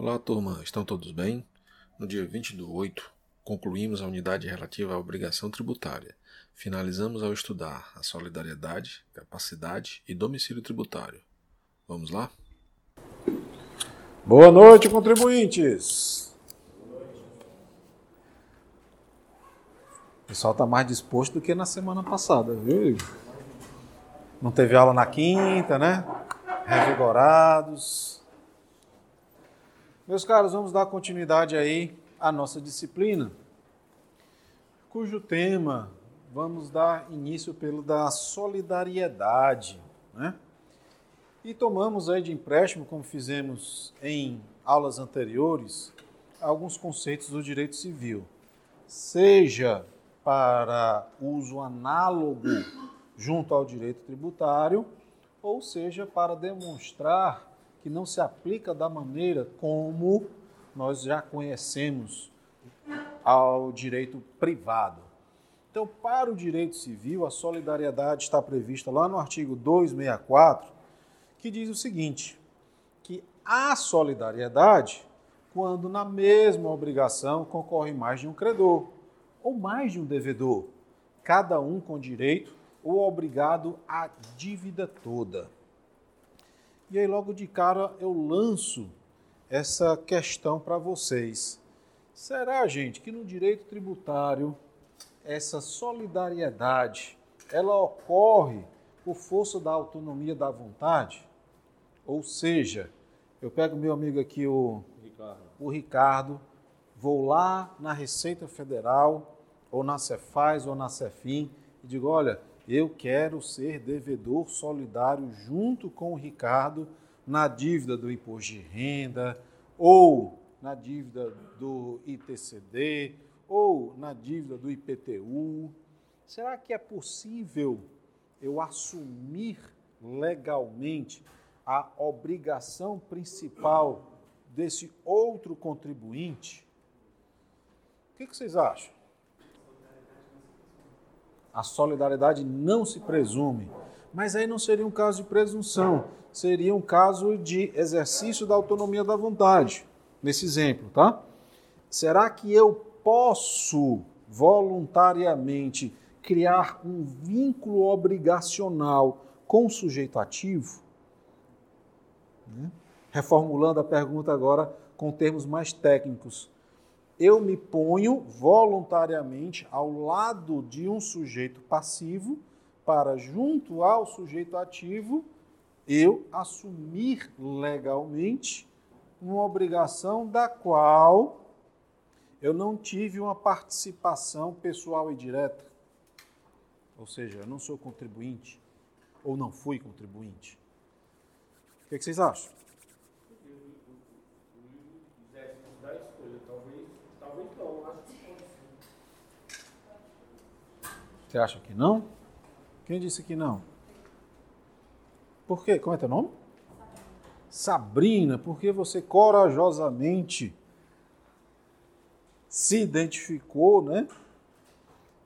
Olá, turma, estão todos bem? No dia 20 do 8, concluímos a unidade relativa à obrigação tributária. Finalizamos ao estudar a solidariedade, capacidade e domicílio tributário. Vamos lá? Boa noite, contribuintes! O pessoal está mais disposto do que na semana passada, viu? Não teve aula na quinta, né? Revigorados. Meus caros, vamos dar continuidade aí à nossa disciplina, cujo tema vamos dar início pelo da solidariedade, né? E tomamos aí de empréstimo, como fizemos em aulas anteriores, alguns conceitos do direito civil, seja para uso análogo junto ao direito tributário, ou seja, para demonstrar que não se aplica da maneira como nós já conhecemos ao direito privado. Então, para o direito civil, a solidariedade está prevista lá no artigo 264, que diz o seguinte: que há solidariedade quando na mesma obrigação concorre mais de um credor ou mais de um devedor, cada um com direito ou obrigado à dívida toda. E aí, logo de cara, eu lanço essa questão para vocês. Será, gente, que no direito tributário essa solidariedade ela ocorre por força da autonomia da vontade? Ou seja, eu pego meu amigo aqui, o Ricardo, o Ricardo vou lá na Receita Federal, ou na Cefaz, ou na Cefim, e digo: olha, eu quero ser devedor solidário junto com o Ricardo na dívida do imposto de renda, ou na dívida do ITCD, ou na dívida do IPTU. Será que é possível eu assumir legalmente a obrigação principal desse outro contribuinte? O que, vocês acham? A solidariedade não se presume. Mas aí não seria um caso de presunção, seria um caso de exercício da autonomia da vontade, nesse exemplo, tá? Será que eu posso voluntariamente criar um vínculo obrigacional com o sujeito ativo? Né? Reformulando a pergunta agora com termos mais técnicos. Eu me ponho voluntariamente ao lado de um sujeito passivo para, junto ao sujeito ativo, eu assumir legalmente uma obrigação da qual eu não tive uma participação pessoal e direta. Ou seja, eu não sou contribuinte ou não fui contribuinte. O que, é que vocês acham? Você acha que não? Quem disse que não? Por quê? Como é teu nome? Sabrina, porque você corajosamente se identificou, né?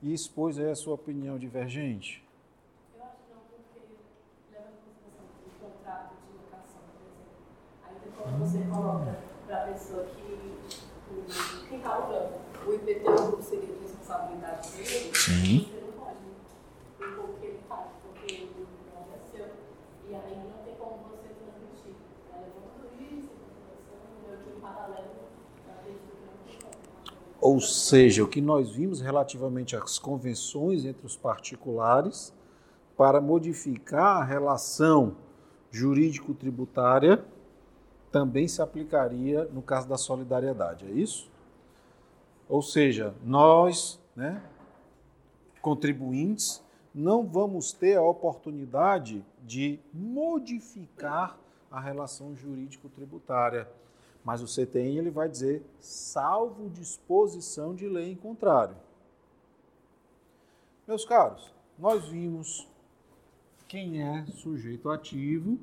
E expôs aí a sua opinião divergente. quando você coloca para a pessoa que quem está o IPTU seria de responsabilidade dele, Sim. você não pode né? o que ele faz, porque ele não é seu, e aí não tem como você transmitir. Tá levando isso, meio que em paralelo, ou seja, o que nós vimos relativamente às convenções entre os particulares para modificar a relação jurídico-tributária também se aplicaria no caso da solidariedade, é isso? Ou seja, nós, né, contribuintes, não vamos ter a oportunidade de modificar a relação jurídico-tributária. Mas o CTN ele vai dizer salvo disposição de lei em contrário. Meus caros, nós vimos quem é sujeito ativo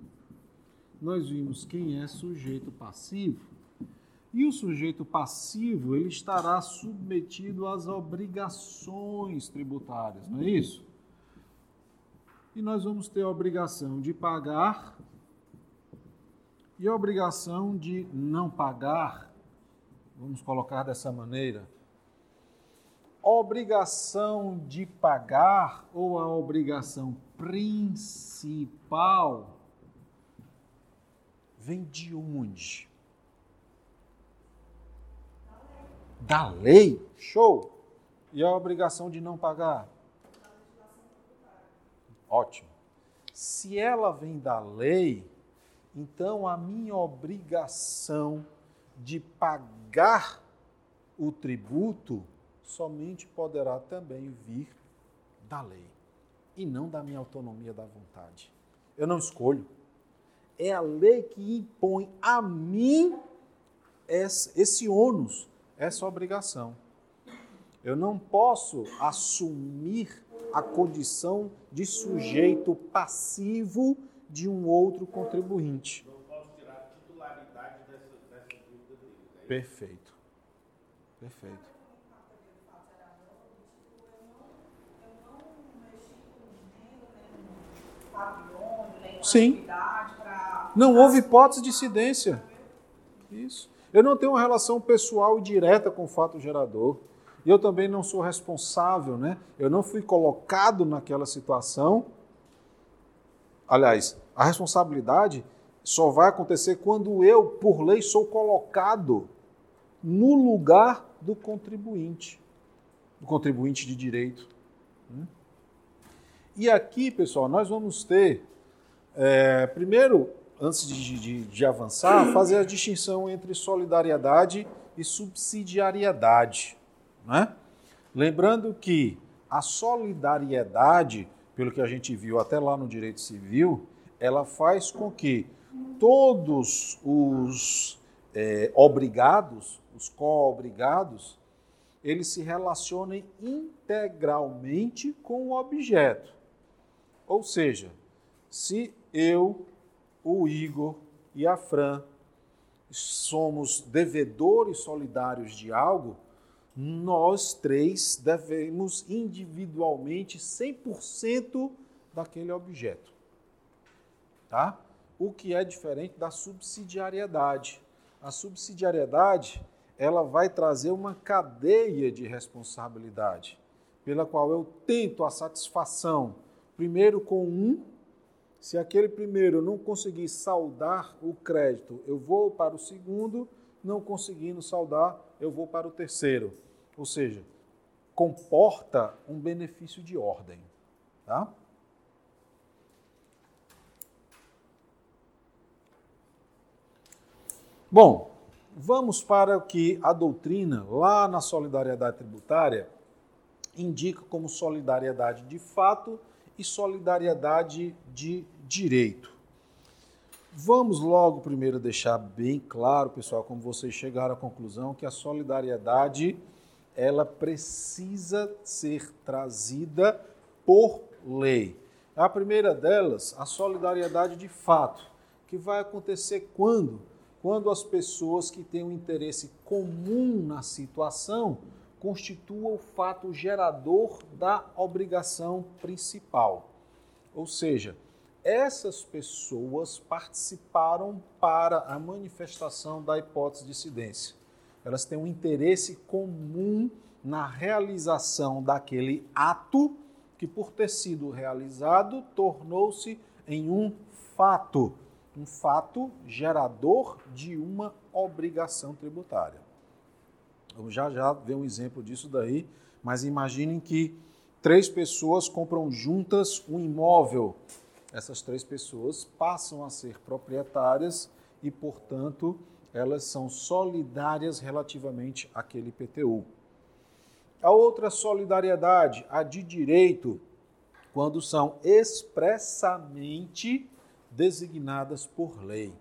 nós vimos quem é sujeito passivo. E o sujeito passivo, ele estará submetido às obrigações tributárias, não é isso? E nós vamos ter a obrigação de pagar E a obrigação de não pagar, vamos colocar dessa maneira, obrigação de pagar ou a obrigação principal vem de onde? Da lei. Show! E a obrigação de não pagar? Ótimo. Se ela vem da lei, então a minha obrigação de pagar o tributo somente poderá também vir da lei e não da minha autonomia da vontade. Eu não escolho. É a lei que impõe a mim esse ônus, essa obrigação. Eu não posso assumir a condição de sujeito passivo de um outro contribuinte. Não posso tirar a titularidade dessa, dessa dívida dele. É Perfeito. Perfeito. Sim. Não houve hipótese de incidência. Isso. Eu não tenho uma relação pessoal e direta com o fato gerador. E eu também não sou responsável, né? Eu não fui colocado naquela situação. Aliás, a responsabilidade só vai acontecer quando eu, por lei, sou colocado no lugar do contribuinte, do contribuinte de direito. Né? E aqui, pessoal, nós vamos ter, é, primeiro, antes de, de, de avançar, fazer a distinção entre solidariedade e subsidiariedade. Né? Lembrando que a solidariedade, pelo que a gente viu até lá no direito civil, ela faz com que todos os é, obrigados, os co-obrigados, eles se relacionem integralmente com o objeto. Ou seja, se eu, o Igor e a Fran somos devedores solidários de algo, nós três devemos individualmente 100% daquele objeto. Tá? O que é diferente da subsidiariedade. A subsidiariedade, ela vai trazer uma cadeia de responsabilidade, pela qual eu tento a satisfação primeiro com um, se aquele primeiro não conseguir saldar o crédito, eu vou para o segundo, não conseguindo saldar, eu vou para o terceiro. Ou seja, comporta um benefício de ordem. Tá? Bom, vamos para o que a doutrina, lá na solidariedade tributária, indica como solidariedade de fato e solidariedade de direito. Vamos logo primeiro deixar bem claro, pessoal, como vocês chegaram à conclusão, que a solidariedade ela precisa ser trazida por lei. A primeira delas, a solidariedade de fato, que vai acontecer quando? Quando as pessoas que têm um interesse comum na situação constituam o fato gerador da obrigação principal. Ou seja, essas pessoas participaram para a manifestação da hipótese de incidência. Elas têm um interesse comum na realização daquele ato que, por ter sido realizado, tornou-se em um fato, um fato gerador de uma obrigação tributária. Vamos já já ver um exemplo disso daí, mas imaginem que três pessoas compram juntas um imóvel essas três pessoas passam a ser proprietárias e, portanto, elas são solidárias relativamente àquele PTU. A outra solidariedade, a de direito, quando são expressamente designadas por lei.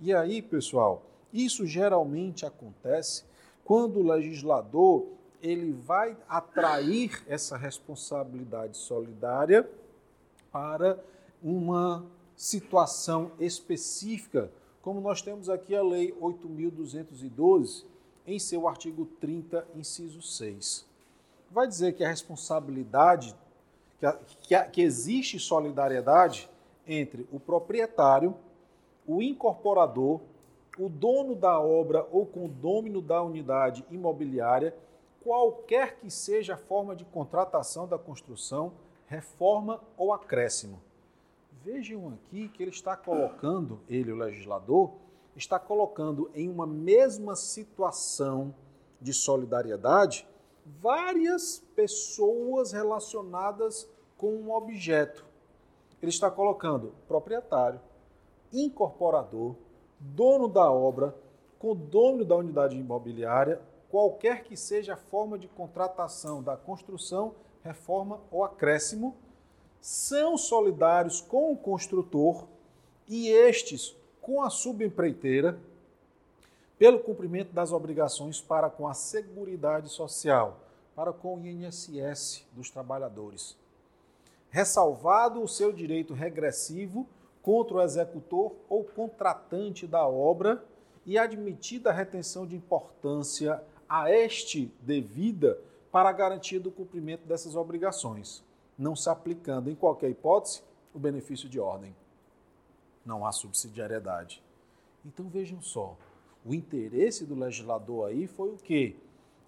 E aí, pessoal, isso geralmente acontece quando o legislador ele vai atrair essa responsabilidade solidária para uma situação específica, como nós temos aqui a Lei 8.212, em seu artigo 30, inciso 6. Vai dizer que a responsabilidade, que, que, que existe solidariedade entre o proprietário, o incorporador, o dono da obra ou condômino da unidade imobiliária, qualquer que seja a forma de contratação da construção, reforma ou acréscimo. Vejam aqui que ele está colocando, ele, o legislador, está colocando em uma mesma situação de solidariedade várias pessoas relacionadas com um objeto. Ele está colocando proprietário, incorporador, dono da obra, condômino da unidade imobiliária, qualquer que seja a forma de contratação da construção, reforma ou acréscimo, são solidários com o construtor e estes com a subempreiteira pelo cumprimento das obrigações para com a Seguridade Social, para com o INSS dos trabalhadores. Ressalvado o seu direito regressivo contra o executor ou contratante da obra e admitida a retenção de importância a este devida para a garantia do cumprimento dessas obrigações, não se aplicando em qualquer hipótese o benefício de ordem. Não há subsidiariedade. Então vejam só, o interesse do legislador aí foi o quê?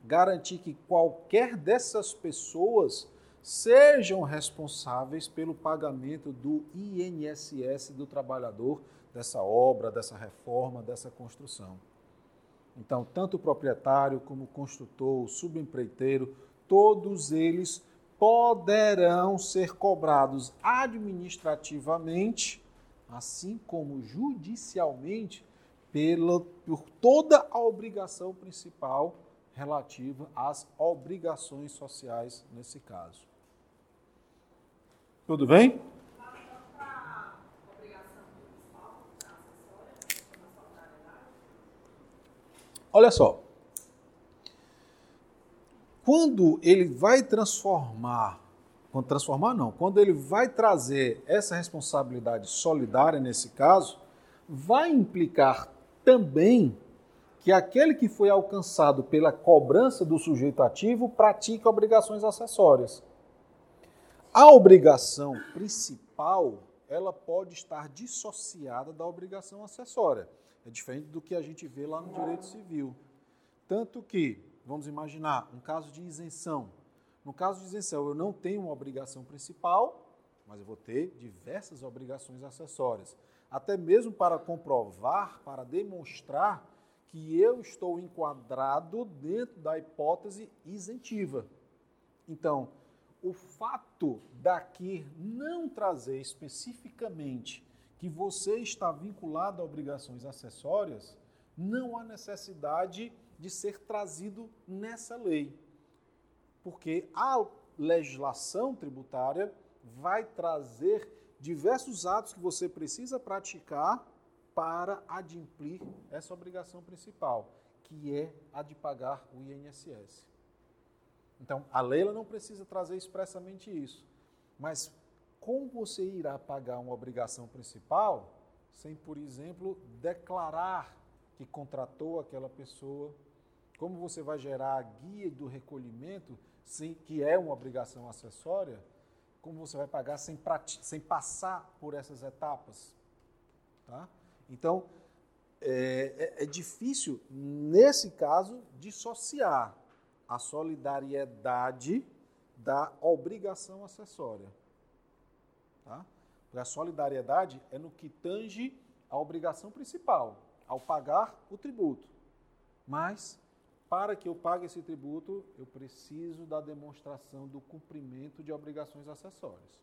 Garantir que qualquer dessas pessoas sejam responsáveis pelo pagamento do INSS do trabalhador dessa obra, dessa reforma, dessa construção. Então, tanto o proprietário como o construtor, o subempreiteiro, todos eles poderão ser cobrados administrativamente, assim como judicialmente, pela, por toda a obrigação principal relativa às obrigações sociais nesse caso. Tudo bem? Olha só. Quando ele vai transformar, quando transformar não, quando ele vai trazer essa responsabilidade solidária nesse caso, vai implicar também que aquele que foi alcançado pela cobrança do sujeito ativo pratica obrigações acessórias. A obrigação principal, ela pode estar dissociada da obrigação acessória. É diferente do que a gente vê lá no direito civil. Tanto que, vamos imaginar, um caso de isenção. No caso de isenção, eu não tenho uma obrigação principal, mas eu vou ter diversas obrigações acessórias. Até mesmo para comprovar, para demonstrar que eu estou enquadrado dentro da hipótese isentiva. Então, o fato daqui não trazer especificamente que você está vinculado a obrigações acessórias, não há necessidade de ser trazido nessa lei. Porque a legislação tributária vai trazer diversos atos que você precisa praticar para adimplir essa obrigação principal, que é a de pagar o INSS. Então, a lei não precisa trazer expressamente isso. Mas como você irá pagar uma obrigação principal sem, por exemplo, declarar que contratou aquela pessoa? Como você vai gerar a guia do recolhimento, sem, que é uma obrigação acessória? Como você vai pagar sem, sem passar por essas etapas? Tá? Então, é, é, é difícil, nesse caso, dissociar a solidariedade da obrigação acessória. Tá? Porque a solidariedade é no que tange a obrigação principal, ao pagar o tributo. Mas, para que eu pague esse tributo, eu preciso da demonstração do cumprimento de obrigações acessórias.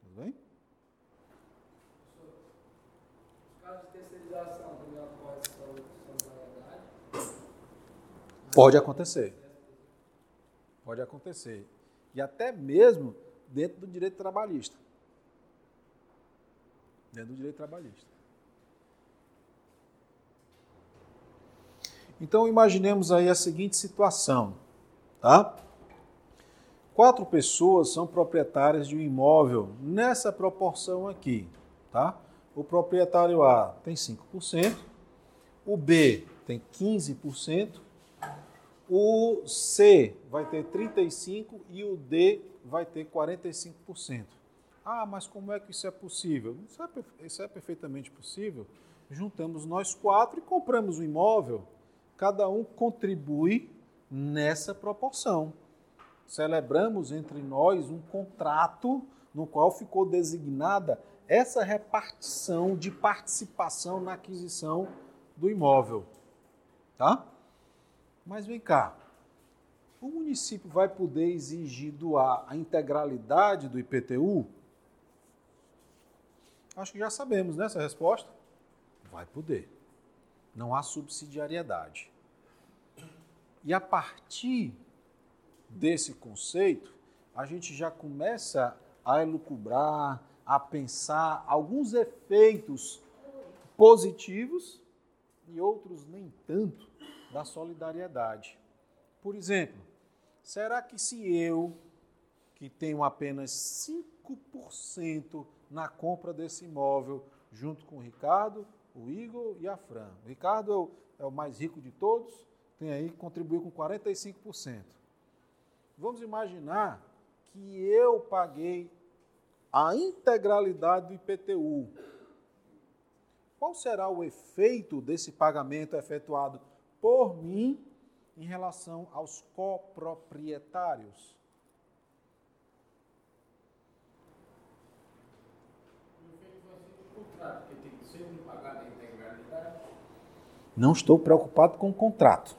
Tudo bem? Os casos de terceirização também ocorrem Pode acontecer. Pode acontecer. E até mesmo dentro do direito trabalhista. Dentro do direito trabalhista. Então imaginemos aí a seguinte situação, tá? Quatro pessoas são proprietárias de um imóvel nessa proporção aqui, tá? O proprietário A tem 5%, o B tem 15%, o C vai ter 35% e o D vai ter 45%. Ah, mas como é que isso é possível? Isso é, isso é perfeitamente possível. Juntamos nós quatro e compramos o um imóvel. Cada um contribui nessa proporção. Celebramos entre nós um contrato no qual ficou designada essa repartição de participação na aquisição do imóvel. Tá? Mas vem cá. O município vai poder exigir doar a integralidade do IPTU? Acho que já sabemos né, resposta. Vai poder. Não há subsidiariedade. E a partir desse conceito, a gente já começa a elucubrar, a pensar alguns efeitos positivos e outros nem tanto da solidariedade. Por exemplo, será que se eu, que tenho apenas 5% na compra desse imóvel, junto com o Ricardo, o Igor e a Fran. O Ricardo é o, é mais rico de todos, tem aí, contribuiu com 45%. Vamos imaginar que eu paguei a integralidade do IPTU. Qual será o efeito desse pagamento efetuado por mim em relação aos coproprietários? Não estou preocupado com o contrato.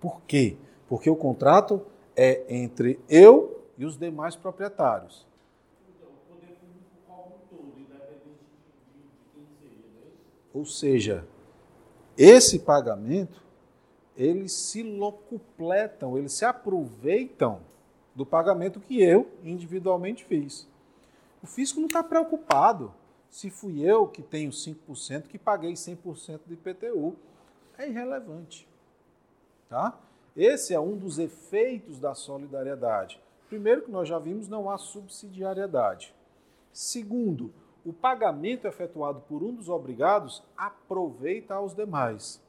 Por quê? Porque o contrato é entre eu e os demais proprietários. Ou seja, esse pagamento, eles se locupletam, eles se aproveitam do pagamento que eu individualmente fiz. O fisco não está preocupado se fui eu que tenho 5% que paguei 100% de IPTU. É irrelevante. Tá? Esse é um dos efeitos da solidariedade. Primeiro, que nós já vimos, não há subsidiariedade. Segundo, o pagamento efetuado por um dos obrigados aproveita aos demais.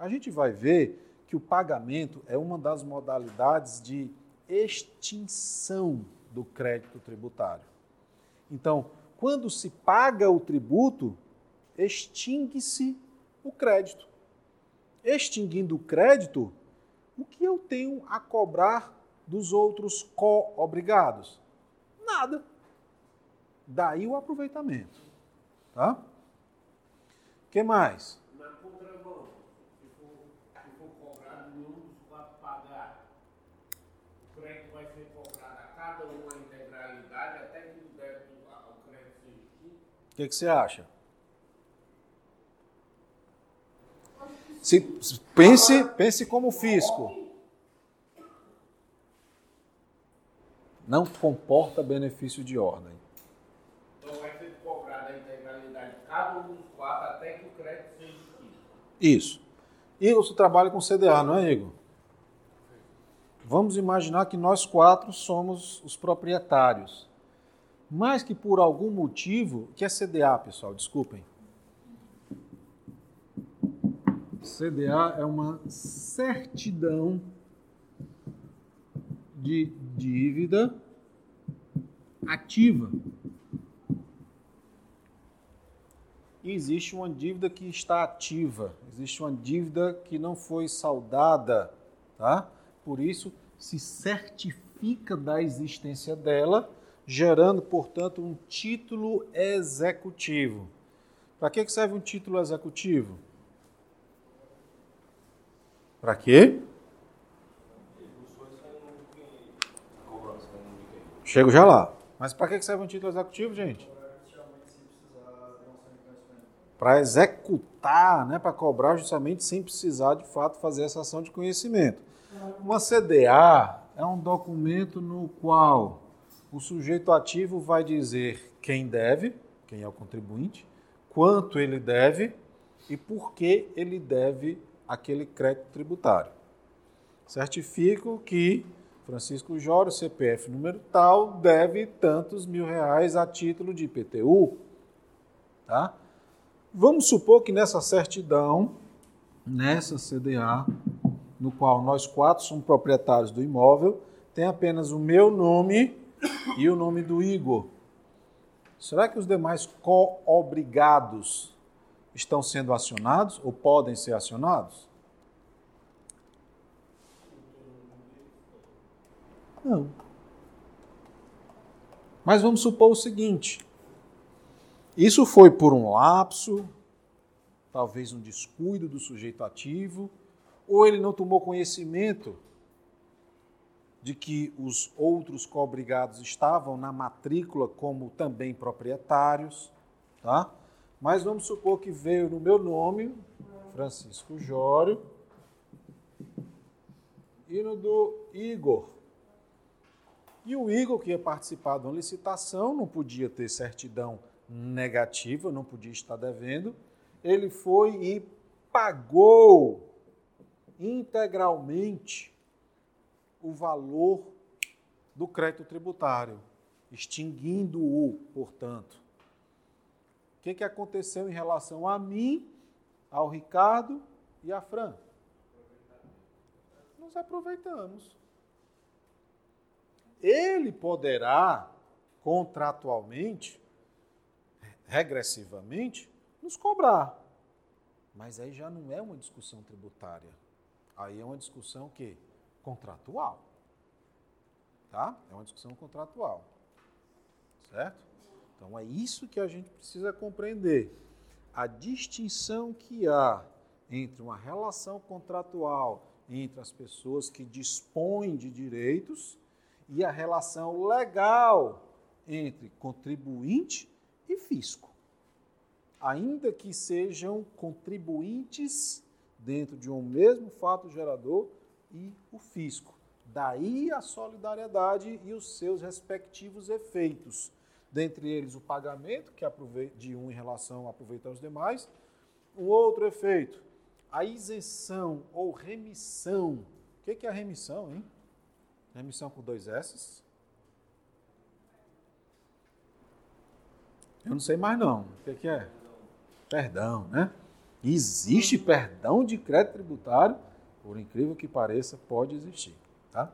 A gente vai ver que o pagamento é uma das modalidades de extinção do crédito tributário. Então, quando se paga o tributo, extingue-se o crédito. Extinguindo o crédito, o que eu tenho a cobrar dos outros co-obrigados? Nada. Daí o aproveitamento. Tá? O que mais? Na contramão, se for, se for cobrado e um dos quatro pagar, o crédito vai ser cobrado a cada um a integralidade até que o débito, o crédito seja extinto? O que, que você acha? Se, pense, pense como fisco. Não comporta benefício de ordem. Então vai ser cobrada a integralidade de cada um dos quatro até que o crédito seja extinto. Isso. Igor, você trabalha com CDA, não é, Igor? Vamos imaginar que nós quatro somos os proprietários. Mas que por algum motivo, que é CDA, pessoal, desculpem. CDA é uma certidão de dívida ativa. E existe uma dívida que está ativa, existe uma dívida que não foi saldada, tá? Por isso se certifica da existência dela, gerando, portanto, um título executivo. Para que serve um título executivo? Para quê? Chego já lá. Mas para que serve um título executivo, gente? Para executar, né? para cobrar justamente sem precisar de fato fazer essa ação de conhecimento. Uma CDA é um documento no qual o sujeito ativo vai dizer quem deve, quem é o contribuinte, quanto ele deve e por que ele deve aquele crédito tributário. Certifico que Francisco Jório, CPF número tal, deve tantos mil reais a título de IPTU. Tá? Vamos supor que nessa certidão, nessa CDA, no qual nós quatro somos proprietários do imóvel, tem apenas o meu nome e o nome do Igor. será que os demais co-obrigados estão sendo acionados ou podem ser acionados? Não. Mas vamos supor o seguinte: isso foi por um lapso, talvez um descuido do sujeito ativo, ou ele não tomou conhecimento de que os outros cobrigados estavam na matrícula como também proprietários, tá? Mas vamos supor que veio no meu nome, Francisco Jório, e no do Igor. E o Igor, que ia participar de uma licitação, não podia ter certidão negativa, não podia estar devendo. Ele foi e pagou integralmente o valor do crédito tributário, extinguindo-o, portanto. O que, que aconteceu em relação a mim, ao Ricardo e a Fran? Nos aproveitamos. Ele poderá, contratualmente, regressivamente, nos cobrar. Mas aí já não é uma discussão tributária. Aí é uma discussão que contratual. Tá? É uma discussão contratual. Certo? Então é isso que a gente precisa compreender. A distinção que há entre uma relação contratual entre as pessoas que dispõem de direitos e a relação legal entre contribuinte e fisco. Ainda que sejam contribuintes dentro de um mesmo fato gerador e o fisco. Daí a solidariedade e os seus respectivos efeitos. Dentre eles, o pagamento, que de um em relação a aproveitar os demais. Um outro efeito, a isenção ou remissão. O que é a remissão, hein? Remissão com dois S. Eu não sei mais não. O que é? Perdão, né? Existe perdão de crédito tributário, por incrível que pareça, pode existir, tá?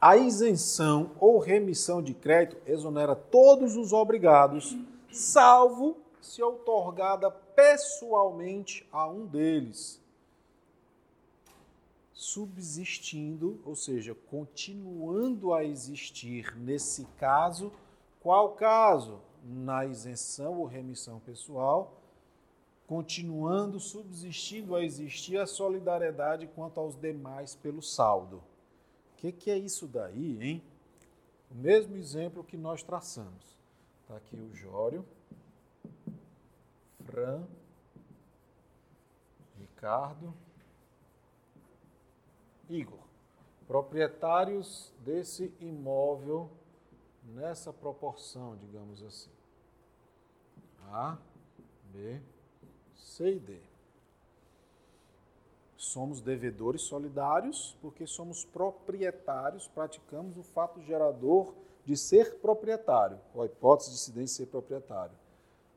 A isenção ou remissão de crédito exonera todos os obrigados, salvo se outorgada pessoalmente a um deles subsistindo, ou seja, continuando a existir nesse caso, qual caso? Na isenção ou remissão pessoal, continuando subsistindo a existir a solidariedade quanto aos demais pelo saldo. O que, que, é isso daí, hein? O mesmo exemplo que nós traçamos. Está aqui o Jório, Fran, Ricardo, Igor, proprietários desse imóvel nessa proporção, digamos assim. A, B, E D. Somos devedores solidários porque somos proprietários, praticamos o fato gerador de ser proprietário, ou a hipótese de incidência ser proprietário.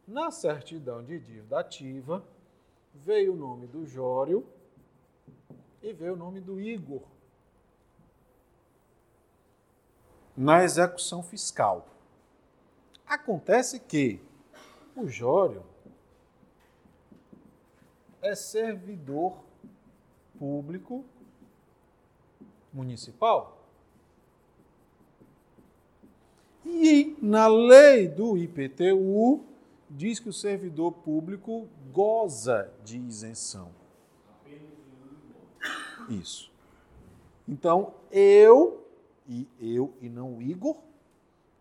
Na certidão de dívida ativa, veio o nome do Jório, e veio o nome do Igor na execução fiscal. Acontece que o Jório é servidor público municipal. E na lei do IPTU diz que o servidor público goza de isenção. Isso. Então, eu, e eu e não o Igor,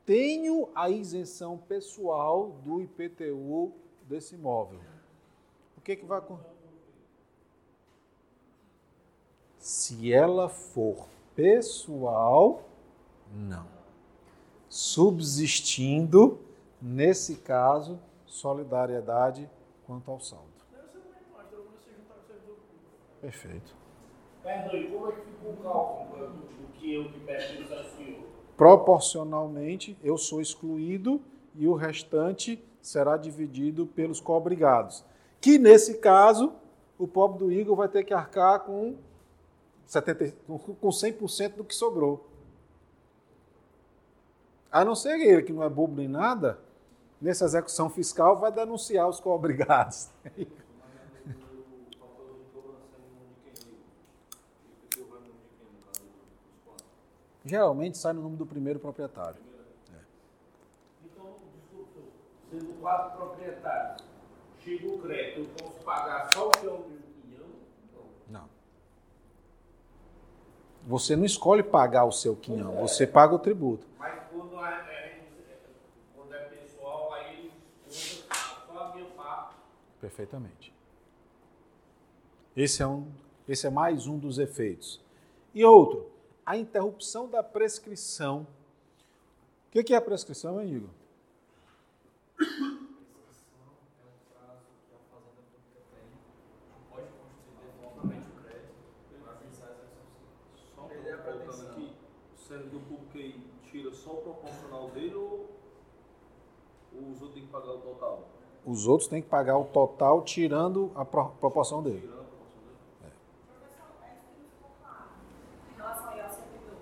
tenho a isenção pessoal do IPTU desse imóvel. O que, que vai acontecer? Se ela for pessoal, não. Subsistindo, nesse caso, solidariedade quanto ao saldo. Perfeito. Perdão, como é que fica o cálculo do, que eu que pertenço ao senhor? Proporcionalmente, eu sou excluído e o restante será dividido pelos cobrigados. Que nesse caso, o pobre do Igor vai ter que arcar com, 70, com 100% do que sobrou. A não ser ele, que não é bobo nem nada, nessa execução fiscal, vai denunciar os co-obrigados. Geralmente sai no nome do primeiro proprietário. Então, sendo quatro proprietários, chega o crédito, eu posso pagar só o é o meu quinhão? Não. Não. Você não escolhe pagar o seu quinhão, você paga o tributo. Mas quando é, quando é pessoal, aí só a minha parte. Perfeitamente. Esse é, um, esse é mais um dos efeitos. E outro, a interrupção da prescrição. O que que é a prescrição, hein, Igor? Só voltando aqui, o servidor público aí tira só dele ou os outros têm que pagar o total? Os outros têm que pagar o total tirando a pro- proporção dele. Tirando a proporção dele? Professor, é. Em relação aí ao servidor.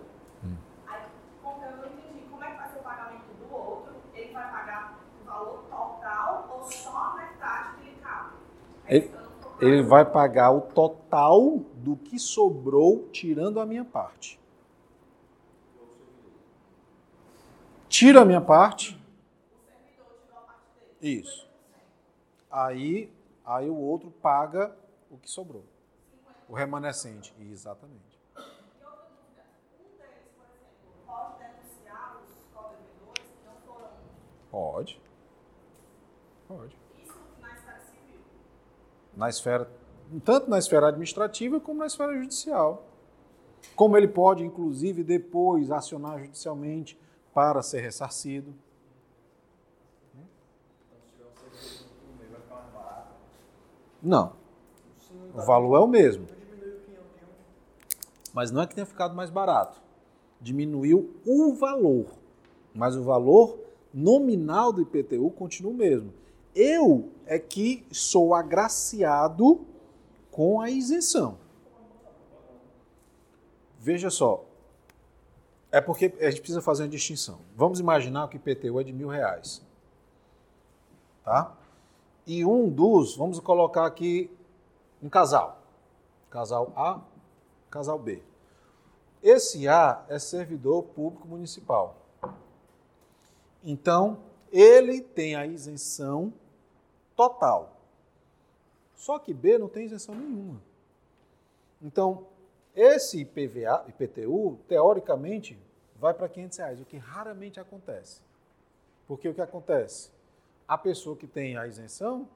Hum. Aí, como eu não entendi, como é que vai ser o pagamento do outro? Ele vai pagar o valor total ou só a metade que ele cabe? É. Ele vai pagar o total do que sobrou tirando a minha parte. Tira a minha parte. Isso. Aí, aí o outro paga o que sobrou. O remanescente. Exatamente. Pode Pode. Na esfera, tanto na esfera administrativa como na esfera judicial. Como ele pode, inclusive, depois acionar judicialmente para ser ressarcido. Não. O valor é o mesmo. Mas não é que tenha ficado mais barato. Diminuiu o valor. Mas o valor nominal do IPTU continua o mesmo. Eu é que sou agraciado com a isenção. Veja só. É porque a gente precisa fazer uma distinção. Vamos imaginar que o IPTU é de mil reais. Tá? E um dos, vamos colocar aqui um casal. Casal A, casal B. Esse A é servidor público municipal. Então, ele tem a isenção total. Só que B não tem isenção nenhuma. Então, esse IPVA, IPTU, teoricamente, vai para 500 reais, o que raramente acontece. Porque o que acontece? A pessoa que tem a isenção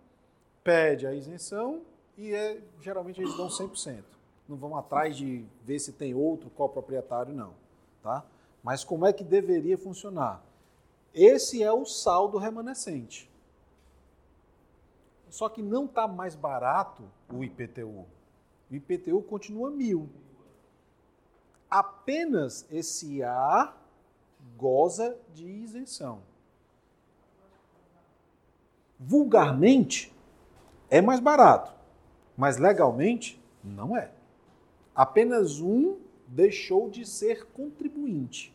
pede a isenção e é, geralmente eles dão 100%. Não vão atrás de ver se tem outro coproprietário, não. Tá? Mas como é que deveria funcionar? Esse é o saldo remanescente. Só que não está mais barato o IPTU. O IPTU continua mil. Apenas esse A goza de isenção. Vulgarmente, é mais barato, mas legalmente não é. Apenas um deixou de ser contribuinte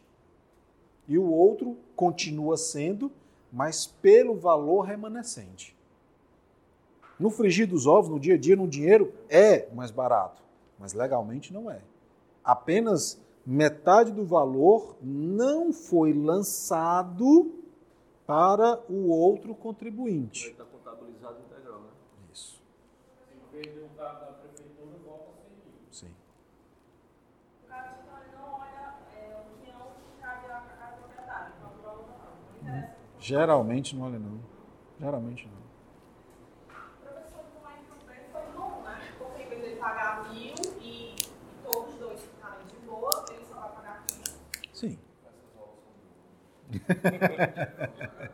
e o outro continua sendo, mas pelo valor remanescente. No frigir dos ovos, no dia a dia, no dinheiro, é mais barato, mas legalmente não é. Apenas metade do valor não foi lançado para o outro contribuinte. estar contabilizado integral, né? Isso, Em vez de um carro da prefeitura, volta sem mil. sim. O cara não olha é, o que é o que cabe a cada proprietário, então o não. Não interessa. Geralmente não olha não. Geralmente não. Professor, como é que o bem foi bom, né? Porque em vez de ele pagar mil e, e todos os dois ficarem de boa, ele só vai pagar 500. Sim.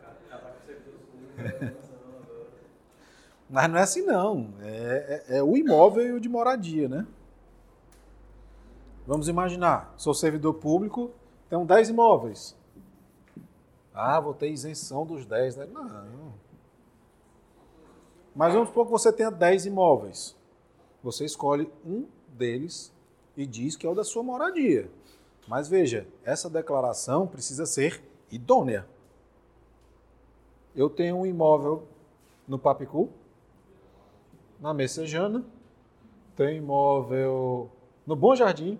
Mas não é assim não. É, é- é o imóvel e o de moradia, né? Vamos imaginar, sou servidor público, tenho 10 imóveis. Ah, vou ter isenção dos 10. né? Não. Mas vamos supor que você tenha 10 imóveis. Você escolhe um deles e diz que é o da sua moradia. Mas veja, essa declaração precisa ser idônea. Eu tenho um imóvel no Papicu, na Messejana, tenho imóvel no Bom Jardim,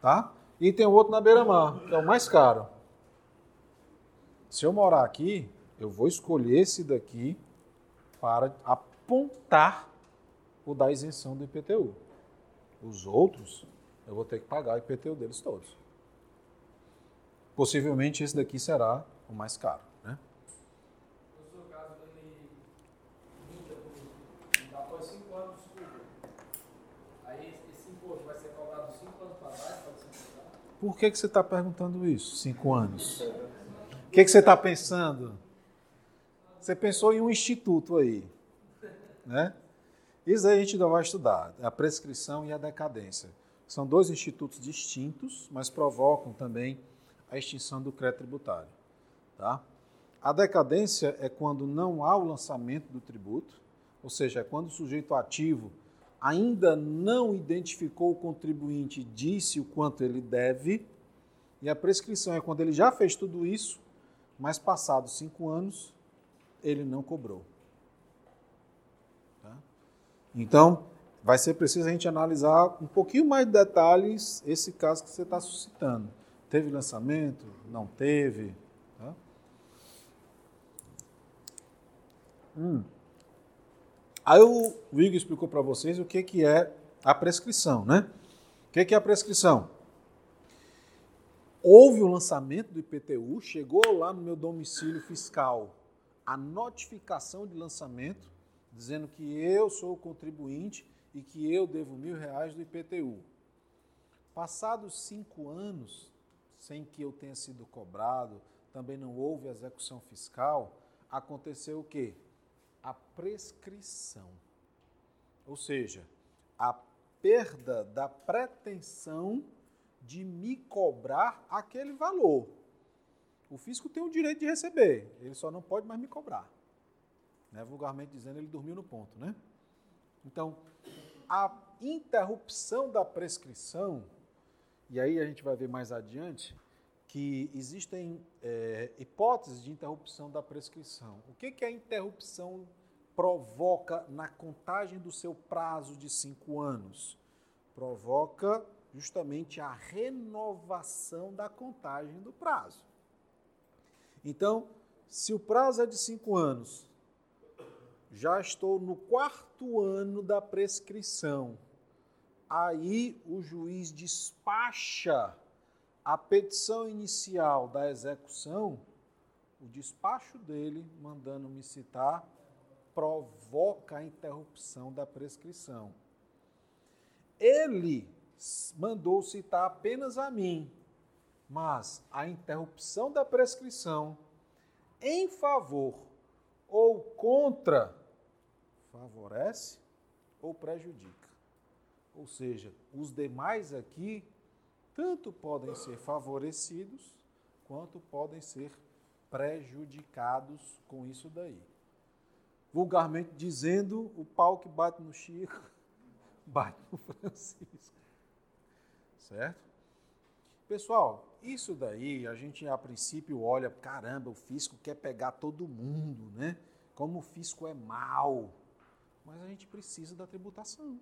tá? E tem outro na Beira-Mar, que é o mais caro. Se eu morar aqui, eu vou escolher esse daqui para apontar o da isenção do IPTU. Os outros, eu vou ter que pagar o IPTU deles todos. Possivelmente esse daqui será o mais caro. Né? Caso, por após 5 anos. Aí esse imposto vai ser cobrado 5 anos para? Por que, que você está perguntando isso? Cinco anos. O que, que você está pensando? Você pensou em um instituto aí, né? Isso aí a gente ainda vai estudar, a prescrição e a decadência. São dois institutos distintos, mas provocam também a extinção do crédito tributário. Tá? A decadência é quando não há o lançamento do tributo, ou seja, é quando o sujeito ativo ainda não identificou o contribuinte disse o quanto ele deve, e a prescrição é quando ele já fez tudo isso, mas passados cinco anos, ele não cobrou. Tá? Então, vai ser preciso a gente analisar um pouquinho mais de detalhes esse caso que você está suscitando. Teve lançamento? Não teve? Tá? Hum. Aí o Igor explicou para vocês o que, que é a prescrição, né? O que, que é a prescrição? Houve o lançamento do IPTU, chegou lá no meu domicílio fiscal a notificação de lançamento, dizendo que eu sou o contribuinte e que eu devo mil reais do IPTU. Passados cinco anos, sem que eu tenha sido cobrado, também não houve execução fiscal, aconteceu o quê? A prescrição. Ou seja, a perda da pretensão de me cobrar aquele valor. O fisco tem o direito de receber, ele só não pode mais me cobrar. Né? Vulgarmente dizendo, ele dormiu no ponto. Né? Então, a interrupção da prescrição, e aí a gente vai ver mais adiante, que existem é, hipóteses de interrupção da prescrição. O que, que a interrupção provoca na contagem do seu prazo de cinco anos? Provoca justamente a renovação da contagem do prazo. Então, se o prazo é de cinco anos, já estou no quarto ano da prescrição. Aí o juiz despacha a petição inicial da execução, o despacho dele, mandando me citar, provoca a interrupção da prescrição. Ele mandou citar apenas a mim, mas a interrupção da prescrição em favor ou contra favorece ou prejudica. Ou seja, os demais aqui tanto podem ser favorecidos quanto podem ser prejudicados com isso daí. Vulgarmente dizendo, o pau que bate no Chico bate no Francisco. Certo? Pessoal, isso daí a gente a princípio olha, caramba, o fisco quer pegar todo mundo, né? Como o fisco é mal. Mas a gente precisa da tributação.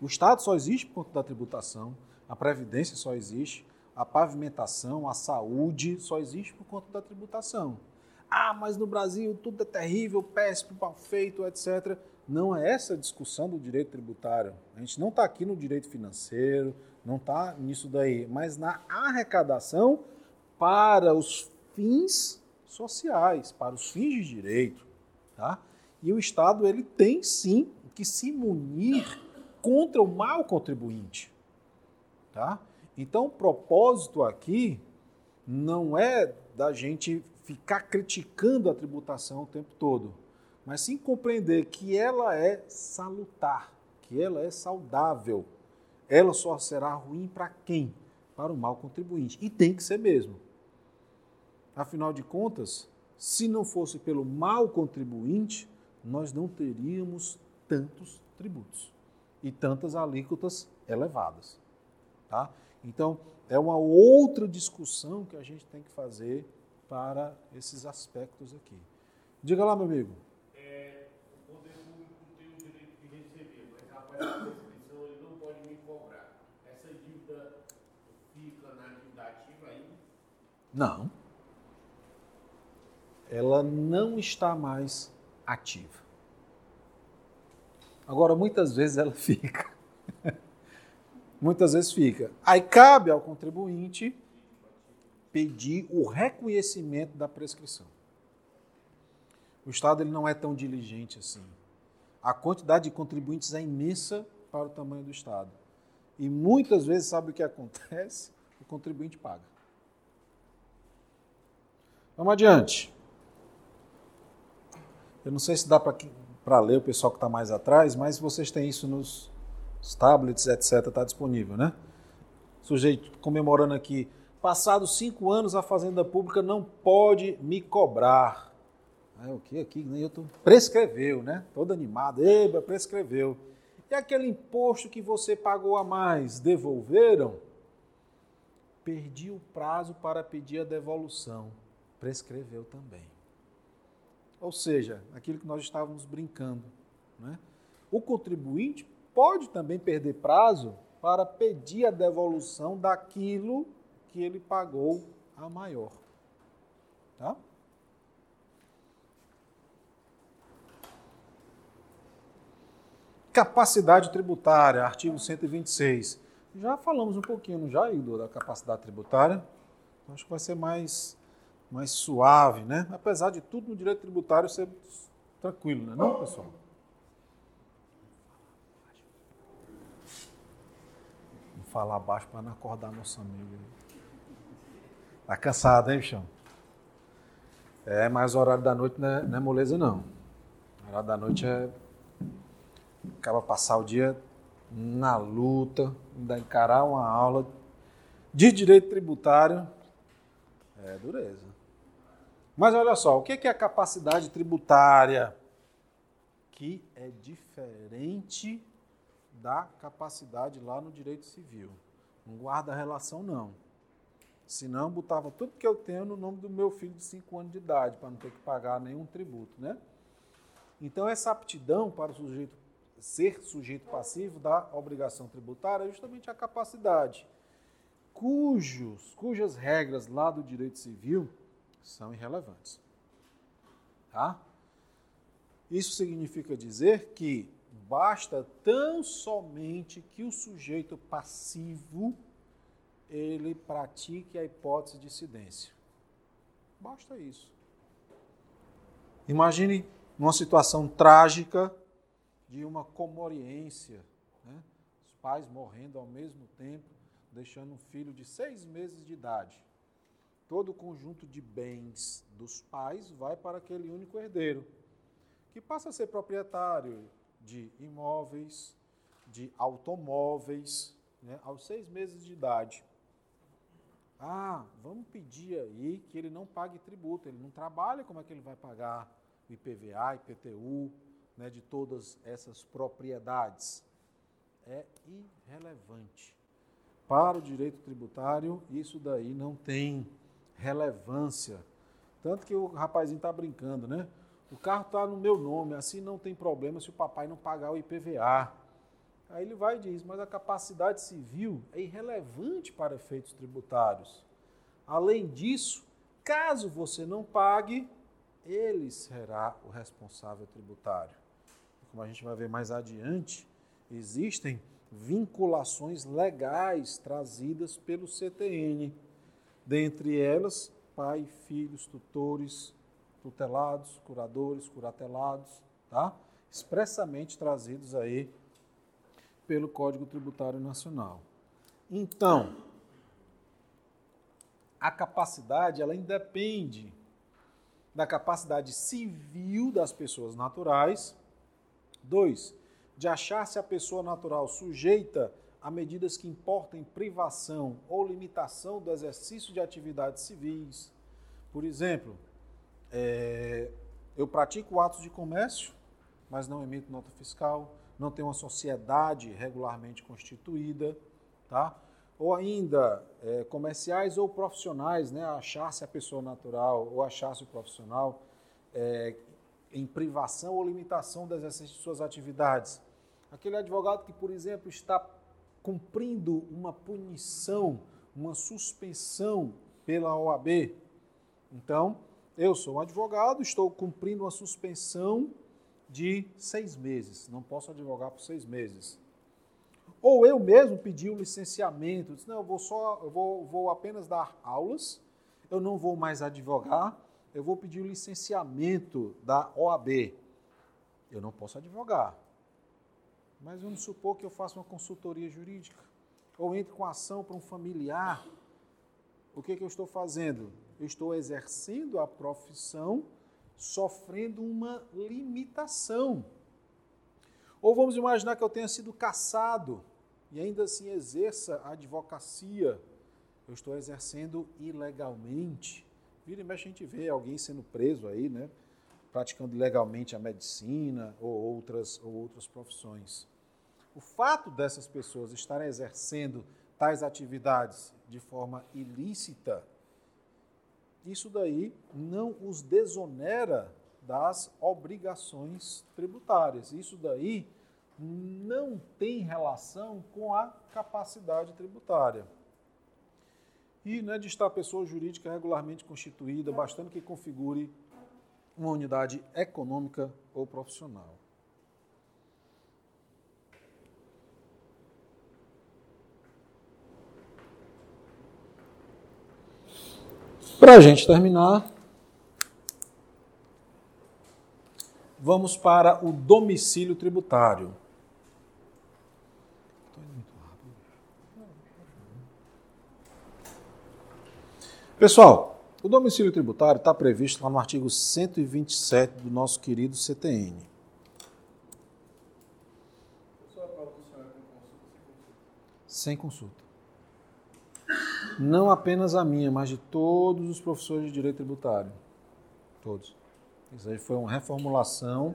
O Estado só existe por conta da tributação, a previdência só existe, a pavimentação, a saúde só existe por conta da tributação. Ah, mas no Brasil tudo é terrível, péssimo, mal feito, etc. Não é essa a discussão do direito tributário. A gente não está aqui no direito financeiro, não está nisso daí, mas na arrecadação para os fins sociais, para os fins de direito. Tá? E o Estado ele tem sim que se munir contra o mal contribuinte. Tá? Então, o propósito aqui não é da gente ficar criticando a tributação o tempo todo, mas sim compreender que ela é salutar, que ela é saudável ela só será ruim para quem? Para o mal contribuinte. E tem que ser mesmo. Afinal de contas, se não fosse pelo mal contribuinte, nós não teríamos tantos tributos e tantas alíquotas elevadas. Tá? Então, é uma outra discussão que a gente tem que fazer para esses aspectos aqui. Diga lá, meu amigo. É, o poder público tem o direito de receber, mas após a prescrição ele não pode me cobrar. Essa dívida fica na dívida ativa ainda? Não. Ela não está mais ativa. Agora, muitas vezes ela fica. muitas vezes fica. Aí cabe ao contribuinte pedir o reconhecimento da prescrição. O Estado ele não é tão diligente assim. A quantidade de contribuintes é imensa para o tamanho do Estado. E muitas vezes, sabe o que acontece? O contribuinte paga. Vamos adiante. Eu não sei se dá para ler o pessoal que está mais atrás, mas vocês têm isso nos tablets, etc. Está disponível, né? Sujeito comemorando aqui. Passados cinco anos, a Fazenda Pública não pode me cobrar. É o que aqui? Newton? Prescreveu, né? Todo animado. Eba, prescreveu. E aquele imposto que você pagou a mais, devolveram? Perdi o prazo para pedir a devolução. Prescreveu também. Ou seja, aquilo que nós estávamos brincando. Né? O contribuinte pode também perder prazo para pedir a devolução daquilo que ele pagou a maior. Tá? Capacidade tributária, artigo 126. Já falamos um pouquinho já, Igor, da capacidade tributária. Acho que vai ser mais mais suave, né? Apesar de tudo no direito tributário ser tranquilo, né? Não, pessoal? Vou falar baixo para não acordar nosso amigo. Tá cansado, hein, bichão? É, mas o horário da noite não é, não é moleza, não. O horário da noite é. Acaba passar o dia na luta, ainda encarar uma aula de direito tributário. É dureza. Mas olha só, o que é a capacidade tributária? Que é diferente da capacidade lá no direito civil. Não guarda relação, não. Senão, botava tudo que eu tenho no nome do meu filho de 5 anos de idade, para não ter que pagar nenhum tributo, né? Então, essa aptidão para o sujeito ser sujeito passivo da obrigação tributária é justamente a capacidade, cujos, cujas regras lá do direito civil são irrelevantes. Tá? Isso significa dizer que basta tão somente que o sujeito passivo ele pratique a hipótese de incidência. Basta isso. Imagine uma situação trágica de uma comoriência, né? os pais morrendo ao mesmo tempo, deixando um filho de seis meses de idade todo o conjunto de bens dos pais vai para aquele único herdeiro, que passa a ser proprietário de imóveis, de automóveis, né, aos seis meses de idade. Ah, vamos pedir aí que ele não pague tributo, ele não trabalha, como é que ele vai pagar IPVA, IPTU, né, de todas essas propriedades? É irrelevante. Para o direito tributário, isso daí não tem relevância. Tanto que o rapazinho está brincando, né? O carro está no meu nome, assim não tem problema se o papai não pagar o IPVA. Aí ele vai e diz, mas a capacidade civil é irrelevante para efeitos tributários. Além disso, caso você não pague, ele será o responsável tributário. Como a gente vai ver mais adiante, existem vinculações legais trazidas pelo CTN dentre elas, pai, filhos, tutores, tutelados, curadores, curatelados, tá? expressamente trazidos aí pelo Código Tributário Nacional. Então, a capacidade, ela independe da capacidade civil das pessoas naturais. Dois, de achar-se a pessoa natural sujeita a medidas que importem privação ou limitação do exercício de atividades civis. Por exemplo, é, eu pratico atos de comércio, mas não emito nota fiscal, não tenho uma sociedade regularmente constituída, tá? ou ainda é, comerciais ou profissionais, né? achar-se a pessoa natural ou achar-se o profissional é, em privação ou limitação do exercício de suas atividades. Aquele advogado que, por exemplo, está cumprindo uma punição, uma suspensão pela OAB. Então, eu sou um advogado, estou cumprindo uma suspensão de seis meses, não posso advogar por seis meses. Ou eu mesmo pedi um licenciamento, disse, não, eu vou só, eu vou, vou apenas dar aulas, eu não vou mais advogar, eu vou pedir o licenciamento da OAB. Eu não posso advogar. Mas vamos supor que eu faça uma consultoria jurídica, ou entre com ação para um familiar. O que, que eu estou fazendo? Eu estou exercendo a profissão sofrendo uma limitação. Ou vamos imaginar que eu tenha sido caçado e ainda assim exerça a advocacia. Eu estou exercendo ilegalmente. Vira e mexe a gente vê alguém sendo preso aí, né? Praticando ilegalmente a medicina ou outras, ou outras profissões. O fato dessas pessoas estarem exercendo tais atividades de forma ilícita, isso daí não os desonera das obrigações tributárias. Isso daí não tem relação com a capacidade tributária. E não é de estar pessoa jurídica regularmente constituída, bastando que configure uma unidade econômica ou profissional. Para a gente terminar, vamos para o domicílio tributário. Pessoal, o domicílio tributário está previsto lá no artigo 127 do nosso querido CTN. Sem consulta. Não apenas a minha, mas de todos os professores de direito tributário. Todos. Isso aí foi uma reformulação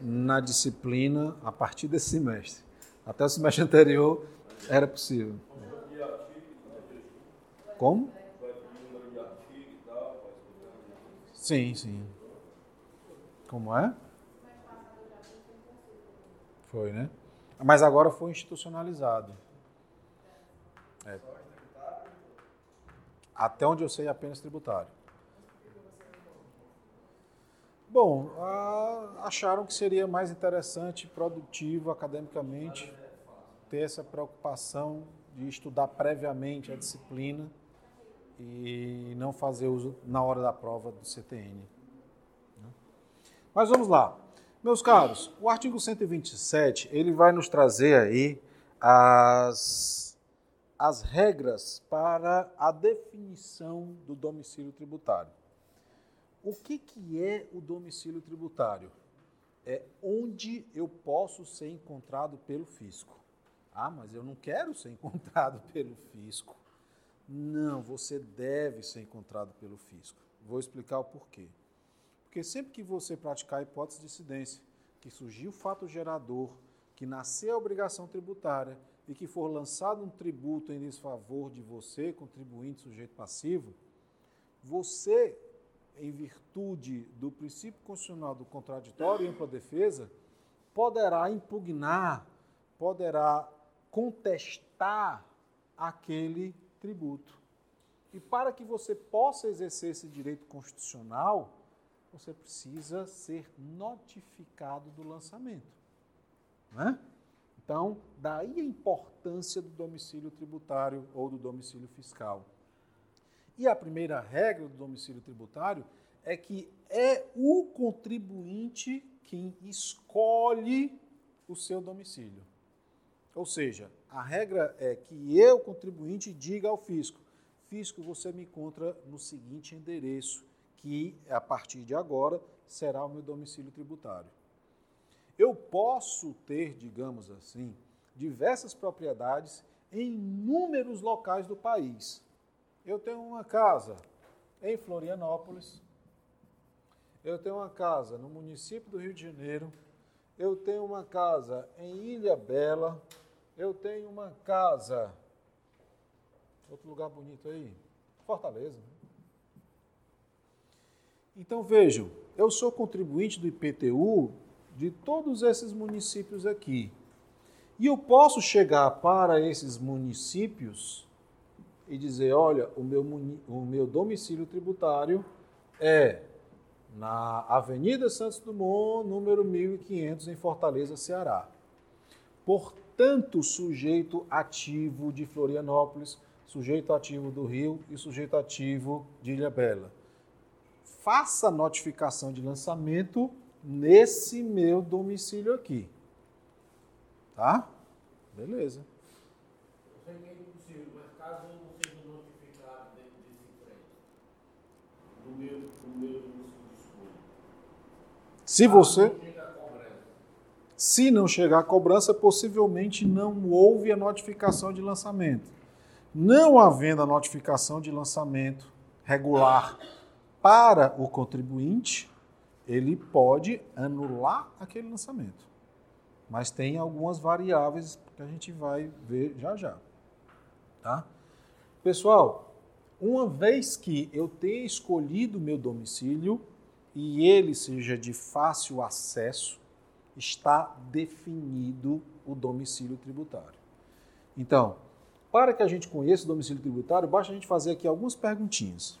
na disciplina a partir desse semestre. Até o semestre anterior era possível. Como? Sim, sim. Como é? Foi, né? Mas agora foi institucionalizado. É. Até onde eu sei, apenas tributário. Bom, acharam que seria mais interessante, produtivo academicamente, ter essa preocupação de estudar previamente a disciplina e não fazer uso na hora da prova do CTN. Né? Mas vamos lá. Meus caros, o artigo 127, ele vai nos trazer aí as, as regras para a definição do domicílio tributário. O que, que é o domicílio tributário? É onde eu posso ser encontrado pelo fisco. Ah, mas eu não quero ser encontrado pelo fisco. Não, você deve ser encontrado pelo fisco. Vou explicar o porquê. Porque sempre que você praticar a hipótese de incidência, que surgiu o fato gerador, que nasceu a obrigação tributária e que for lançado um tributo em desfavor de você, contribuinte sujeito passivo, você, em virtude do princípio constitucional do contraditório e ampla defesa, poderá impugnar, poderá contestar aquele tributo. E para que você possa exercer esse direito constitucional, você precisa ser notificado do lançamento. Né? Então, daí a importância do domicílio tributário ou do domicílio fiscal. E a primeira regra do domicílio tributário é que é o contribuinte quem escolhe o seu domicílio. Ou seja, a regra é que eu, contribuinte, diga ao fisco: fisco, você me encontra no seguinte endereço, que a partir de agora será o meu domicílio tributário. Eu posso ter, digamos assim, diversas propriedades em inúmeros locais do país. Eu tenho uma casa em Florianópolis, eu tenho uma casa no município do Rio de Janeiro, eu tenho uma casa em Ilha Bela, eu tenho uma casa Outro lugar bonito aí? Fortaleza. Então vejam, eu sou contribuinte do IPTU de todos esses municípios aqui. E eu posso chegar para esses municípios e dizer: olha, o meu, o meu domicílio tributário é na Avenida Santos Dumont, número 1500, em Fortaleza, Ceará. Portanto, sujeito ativo de Florianópolis, sujeito ativo do Rio e sujeito ativo de Ilhabela. Faça notificação de lançamento nesse meu domicílio aqui. Tá? Beleza. Eu sei que é impossível, mas caso eu não seja notificado dentro desse meu. Se você, se não chegar a cobrança, possivelmente não houve a notificação de lançamento. Não havendo a notificação de lançamento regular para o contribuinte, ele pode anular aquele lançamento. Mas tem algumas variáveis que a gente vai ver já já. Tá? Pessoal, uma vez que eu tenha escolhido o meu domicílio e ele seja de fácil acesso, está definido o domicílio tributário. Então, para que a gente conheça o domicílio tributário, basta a gente fazer aqui algumas perguntinhas.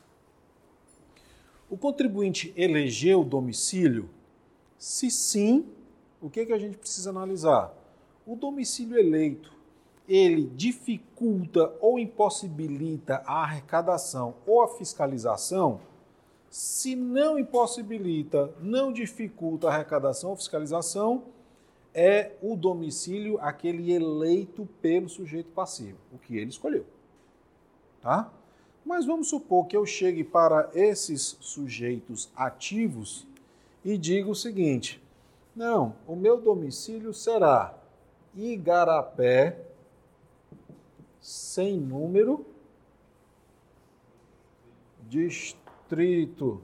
O contribuinte elegeu o domicílio? Se sim, o que, que a gente precisa analisar? O domicílio eleito, ele dificulta ou impossibilita a arrecadação ou a fiscalização? Se não impossibilita, não dificulta a arrecadação ou fiscalização, é o domicílio aquele eleito pelo sujeito passivo, o que ele escolheu. Tá? Mas vamos supor que eu chegue para esses sujeitos ativos e diga o seguinte: não, o meu domicílio será Igarapé, sem número, distrito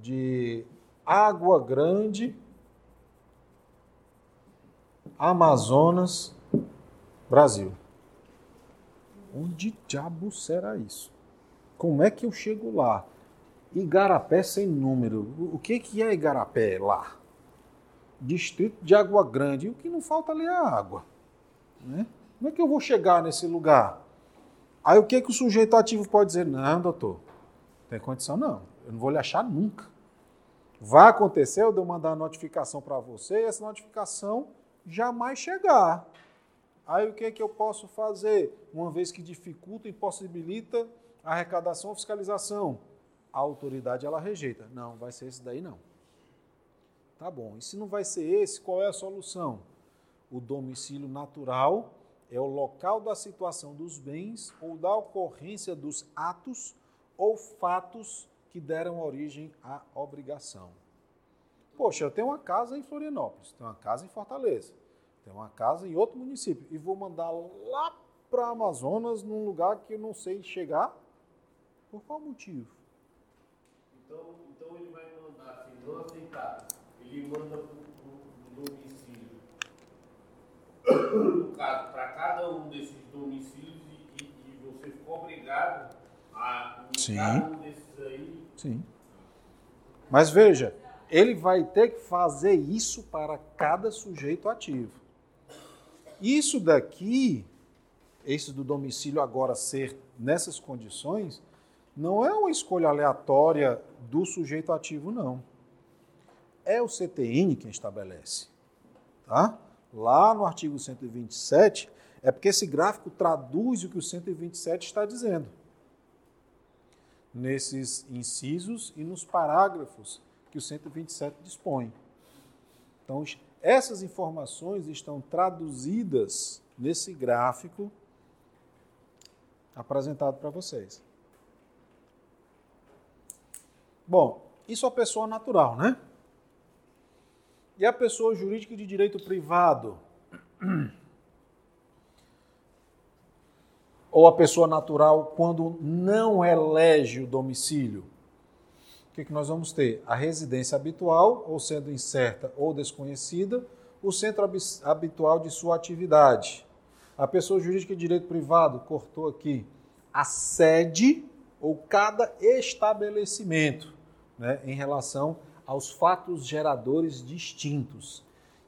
de Água Grande, Amazonas, Brasil. Onde diabo será isso? Como é que eu chego lá? Igarapé sem número. O que, que é Igarapé lá? Distrito de Água Grande. O que não falta ali é a água. Né? Como é que eu vou chegar nesse lugar? Aí o que, que o sujeito ativo pode dizer? Não, doutor, tem condição não. Eu não vou lhe achar nunca. Vai acontecer eu de eu mandar a notificação para você e essa notificação jamais chegar. Aí o que, que eu posso fazer? Uma vez que dificulta, impossibilita a arrecadação ou fiscalização. A autoridade ela rejeita. Não, vai ser esse daí não. Tá bom. E se não vai ser esse, qual é a solução? O domicílio natural é o local da situação dos bens ou da ocorrência dos atos ou fatos que deram origem à obrigação. Poxa, eu tenho uma casa em Florianópolis, tenho uma casa em Fortaleza, tenho uma casa em outro município e vou mandar lá para Amazonas, num lugar que eu não sei chegar. Por qual motivo? Então, então ele vai mandar, se não aceitar, ele manda para o domicílio. No caso, para cada um desses domicílios e, e- você ficou obrigado a Sim. cada um desses aí. Sim. Mas veja, ele vai ter que fazer isso para cada sujeito ativo. Isso daqui, esse do domicílio agora ser nessas condições, não é uma escolha aleatória do sujeito ativo, não. É o CTN quem estabelece. Tá? Lá no artigo 127, é porque esse gráfico traduz o que o 127 está dizendo nesses incisos e nos parágrafos que o 127 dispõe. Então, essas informações estão traduzidas nesse gráfico apresentado para vocês. Bom, isso é a pessoa natural, né? E a pessoa jurídica de direito privado? ou a pessoa natural quando não elege o domicílio? Que, que nós vamos ter? A residência habitual, ou sendo incerta ou desconhecida, o centro habitual de sua atividade. A pessoa jurídica de direito privado cortou aqui a sede ou cada estabelecimento, né, em relação aos fatos geradores distintos.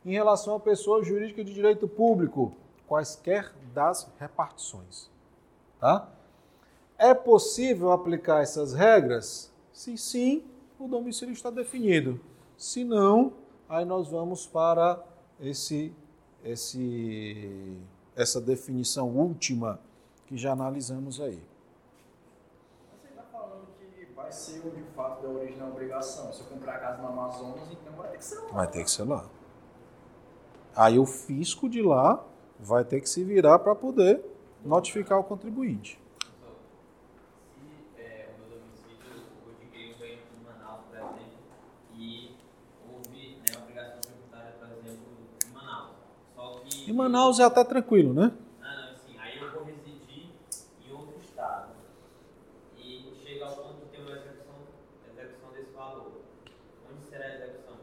Em relação à pessoa jurídica de direito público, quaisquer das repartições. Tá? É possível aplicar essas regras? Se sim, o domicílio está definido. Se não, aí nós vamos para esse, esse, essa definição última que já analisamos aí. Você está falando que vai ser de fato da origem da obrigação. Se eu comprar a casa no Amazonas, então vai ter que ser lá. Vai ter que ser lá. Aí o fisco de lá vai ter que se virar para poder notificar o contribuinte. Se é, o meu domicílio, eu adquiri um bem em Manaus, por exemplo, e houve né, uma obrigação tributária, por exemplo, em Manaus. Só que. Em Manaus é até tranquilo, né? Ah, não, assim, aí eu vou residir em outro estado. E chega ao ponto de ter uma execução, execução desse valor. Onde será a execução?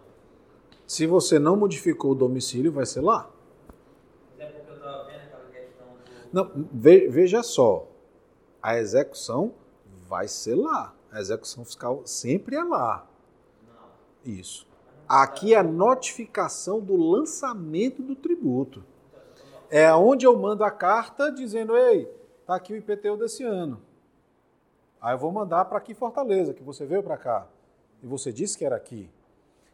Se você não modificou o domicílio, vai ser lá. Mas é porque eu estava vendo aquela questão do. Não, ve- veja só. A execução vai ser lá. A execução fiscal sempre é lá. Não. Isso. Aqui é a notificação do lançamento do tributo. É onde eu mando a carta dizendo: ei, tá aqui o IPTU desse ano. Aí eu vou mandar para aqui Fortaleza, que você veio para cá. E você disse que era aqui.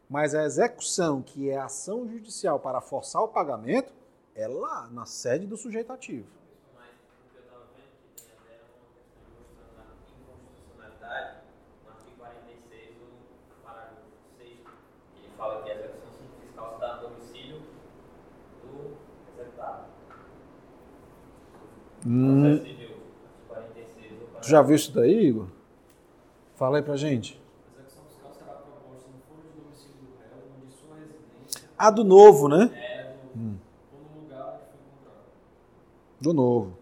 Mas a execução, que é a ação judicial para forçar o pagamento, é lá, na sede do sujeito ativo. Mas o que eu estava vendo que tem até uma questão mostrando a inconstitucionalidade no artigo 46 do parágrafo 6 ele fala que a execução fiscal se dá no domicílio do executado. Hum, Processo civil, artigo 46 do tu já viu isso daí, Igor? Fala aí pra gente. A execução fiscal será proposta no foro de domicílio do réu, onde sua residência Ah, do novo, né? é do, ou no lugar onde foi encontrado. Do novo.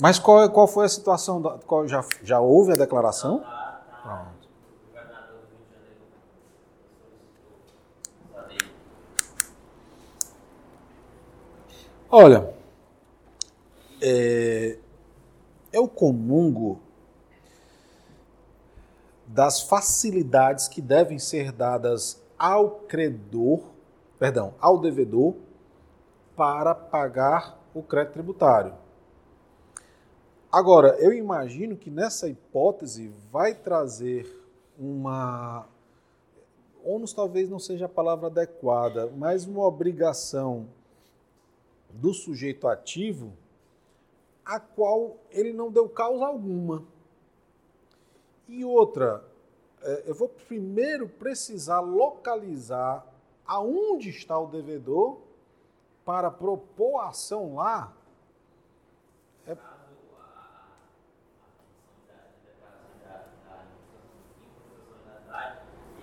Mas qual, qual foi a situação? Da, qual, já, já houve a declaração? Tá, tá. Pronto. O governador do Rio de Janeiro solicitou essa lei. Olha, é, eu comungo das facilidades que devem ser dadas ao credor, perdão, ao devedor para pagar o crédito tributário. Agora, eu imagino que nessa hipótese vai trazer uma ônus talvez não seja a palavra adequada, mas uma obrigação do sujeito ativo a qual ele não deu causa alguma. E outra, eh, eu vou primeiro precisar localizar aonde está o devedor para propor a ação lá. É-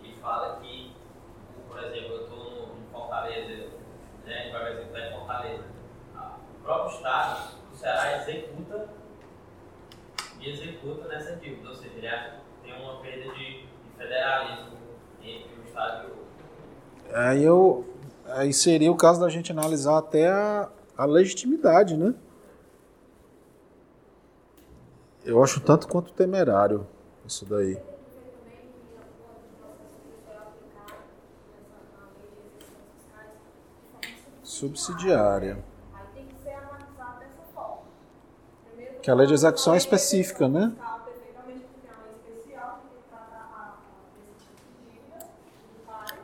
Ele fala que, por exemplo, eu estou em Fortaleza, né, ele vai executar em Fortaleza. Ah, O próprio Estado, o Ceará, executa e executa nessa dívida. Ou seja, ele acha que tem uma perda de, de federalismo entre o Estado e o outro. Aí, eu, aí seria o caso da gente analisar até a, a legitimidade, né? Eu acho tanto quanto temerário isso daí. Subsidiária. Aí tem que ser analisado dessa forma. Primeiro, Que a lei de execução é específica, né? Tá, perfeitamente, porque tem uma lei especial que trata a- a- esse tipo de dívida tributária.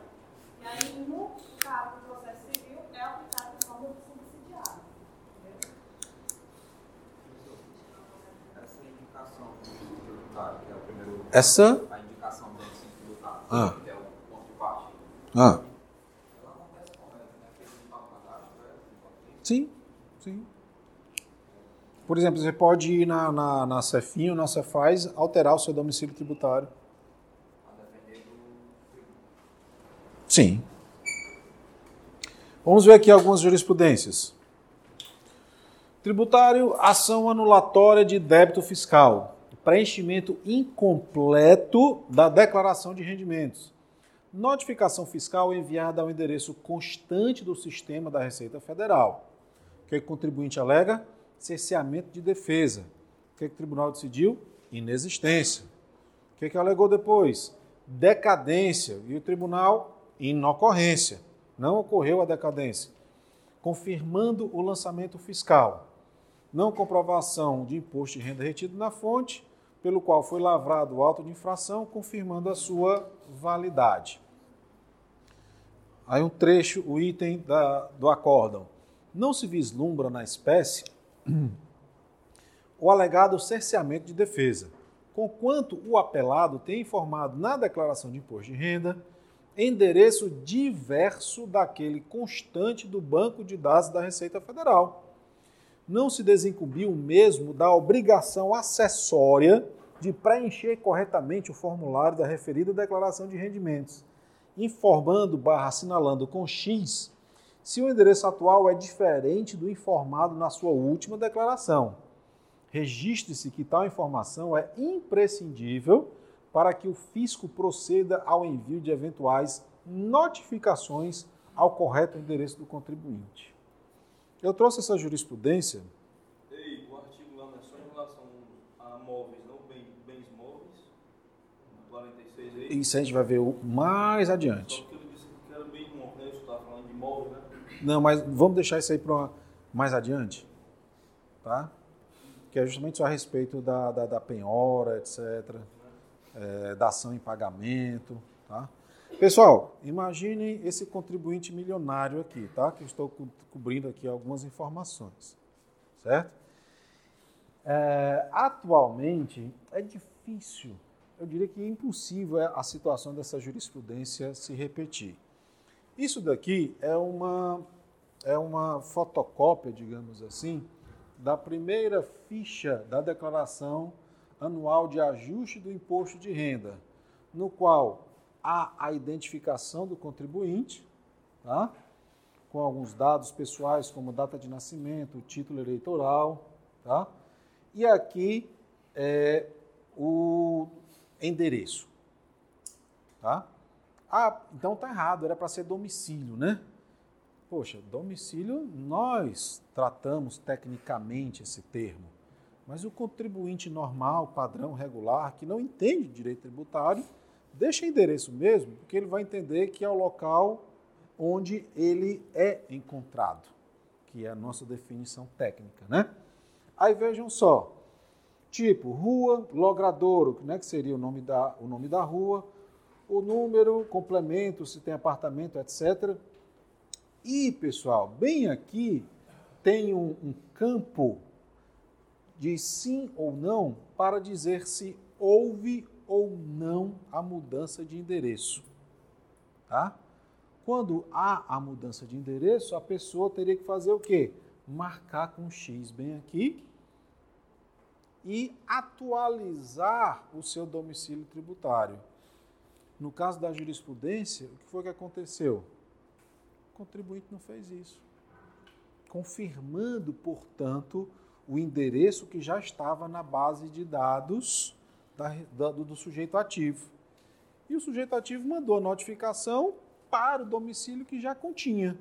E aí, no caso do processo civil, é aplicado de forma subsidiária. Entendeu? Essa. A indicação do ensino tributário, Ah. que é o ponto de partida. Ah, Ela acontece como? É né? Feito no pago cadastro, é? sim, sim. Por exemplo, você pode ir na, na, na na Cefaz, alterar o seu domicílio tributário. Sim. Vamos ver aqui algumas jurisprudências. Tributário, ação anulatória de débito fiscal. Preenchimento incompleto da declaração de rendimentos. Notificação fiscal enviada ao endereço constante do sistema da Receita Federal. O que, é que o contribuinte alega? Cerceamento de defesa. O que, é que o tribunal decidiu? Inexistência. O que, é que alegou depois? Decadência. E o tribunal, inocorrência. Não ocorreu a decadência. Confirmando o lançamento fiscal. Não comprovação de imposto de renda retido na fonte, pelo qual foi lavrado o auto de infração, confirmando a sua validade. Aí um trecho, o item da, do acórdão. Não se vislumbra na espécie o alegado cerceamento de defesa, conquanto o apelado tem informado na declaração de imposto de renda endereço diverso daquele constante do banco de dados da Receita Federal. Não se desincumbiu mesmo da obrigação acessória de preencher corretamente o formulário da referida declaração de rendimentos, informando barra assinalando com X se o endereço atual é diferente do informado na sua última declaração. Registre-se que tal informação é imprescindível para que o fisco proceda ao envio de eventuais notificações ao correto endereço do contribuinte. Eu trouxe essa jurisprudência. Ei, o artigo lá não é só em relação a móveis, não bem, bens móveis? 46 aí. Isso a gente vai ver mais adiante. porque ele disse que era bem móvel, né? Você estava falando de móvel, né? Não, mas vamos deixar isso aí para mais adiante, tá? Que é justamente a respeito da, da, da penhora, etc., é, da ação em pagamento, tá? Pessoal, imaginem esse contribuinte milionário aqui, tá? Que eu estou co- cobrindo aqui algumas informações, certo? É, atualmente é difícil, eu diria que é impossível a situação dessa jurisprudência se repetir. Isso daqui é uma, é uma fotocópia, digamos assim, da primeira ficha da declaração anual de ajuste do imposto de renda, no qual há a identificação do contribuinte, tá? com alguns dados pessoais, como data de nascimento, título eleitoral, tá? e aqui é o endereço. Tá? Ah, então tá errado, era para ser domicílio, né? Poxa, domicílio nós tratamos tecnicamente esse termo, mas o contribuinte normal, padrão, regular, que não entende direito tributário, deixa endereço mesmo, porque ele vai entender que é o local onde ele é encontrado, que é a nossa definição técnica, né? Aí vejam só, tipo rua, logradouro, né, que seria o nome da, o nome da rua, o número, complemento, se tem apartamento, etc. E, pessoal, bem aqui tem um, um campo de sim ou não para dizer se houve ou não a mudança de endereço. Tá? Quando há a mudança de endereço, a pessoa teria que fazer o quê? Marcar com X bem aqui e atualizar o seu domicílio tributário. No caso da jurisprudência, o que foi que aconteceu? O contribuinte não fez isso. Confirmando, portanto, o endereço que já estava na base de dados da, da, do, do sujeito ativo. E o sujeito ativo mandou a notificação para o domicílio que já continha.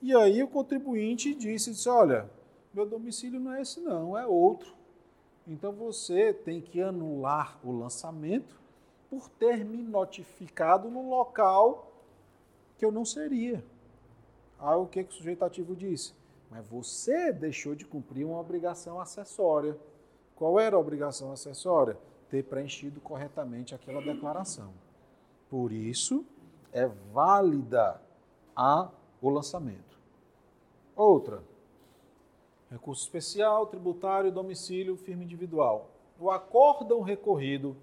E aí o contribuinte disse, disse olha, meu domicílio não é esse não, é outro. Então você tem que anular o lançamento por ter me notificado no local que eu não seria. Aí o que, que o sujeito ativo disse? Mas você deixou de cumprir uma obrigação acessória. Qual era a obrigação acessória? Ter preenchido corretamente aquela declaração. Por isso, é válida a, o lançamento. Outra, recurso especial, tributário, domicílio, firma individual. O acórdão recorrido,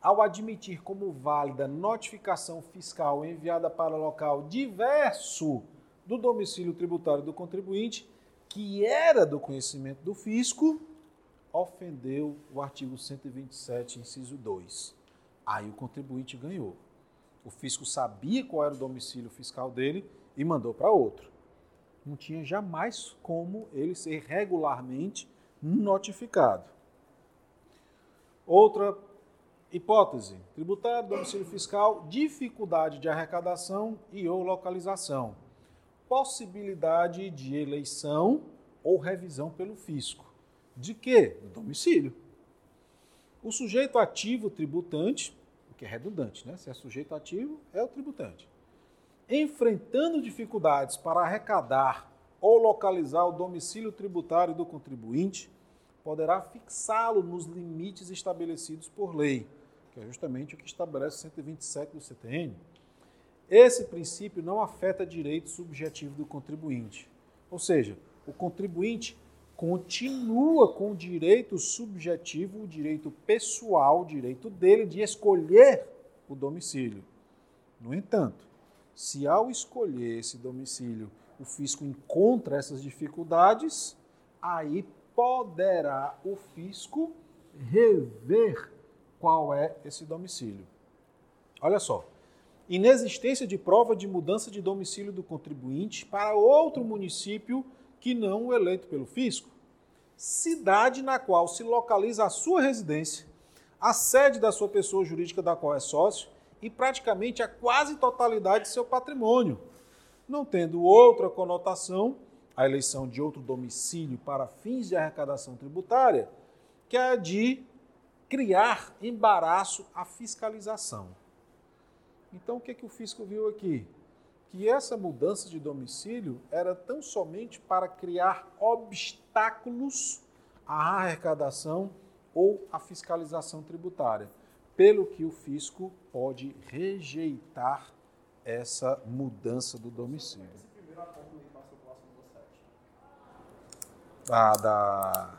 ao admitir como válida notificação fiscal enviada para local diverso do domicílio tributário do contribuinte, que era do conhecimento do fisco, ofendeu o artigo 127, inciso 2. Aí o contribuinte ganhou. O fisco sabia qual era o domicílio fiscal dele e mandou para outro. Não tinha jamais como ele ser regularmente notificado. Outra Hipótese: tributário, domicílio fiscal, dificuldade de arrecadação e ou localização. Possibilidade de eleição ou revisão pelo fisco. De quê? Do domicílio. O sujeito ativo tributante, o que é redundante, né? Se é sujeito ativo, é o tributante. Enfrentando dificuldades para arrecadar ou localizar o domicílio tributário do contribuinte, poderá fixá-lo nos limites estabelecidos por lei, que é justamente o que estabelece o 127 do CTN. Esse princípio não afeta direito subjetivo do contribuinte. Ou seja, o contribuinte continua com o direito subjetivo, o direito pessoal, o direito dele de escolher o domicílio. No entanto, se ao escolher esse domicílio o fisco encontra essas dificuldades, aí poderá o fisco rever qual é esse domicílio. Olha só. Inexistência de prova de mudança de domicílio do contribuinte para outro município que não o eleito pelo fisco. Cidade na qual se localiza a sua residência, a sede da sua pessoa jurídica da qual é sócio e praticamente a quase totalidade de seu patrimônio. Não tendo outra conotação, a eleição de outro domicílio para fins de arrecadação tributária, que é de criar embaraço à fiscalização. Então, o que, é que o fisco viu aqui? Que essa mudança de domicílio era tão somente para criar obstáculos à arrecadação ou à fiscalização tributária, pelo que o fisco pode rejeitar essa mudança do domicílio. Esse primeiro acordo aí passou para a 7. Da, da...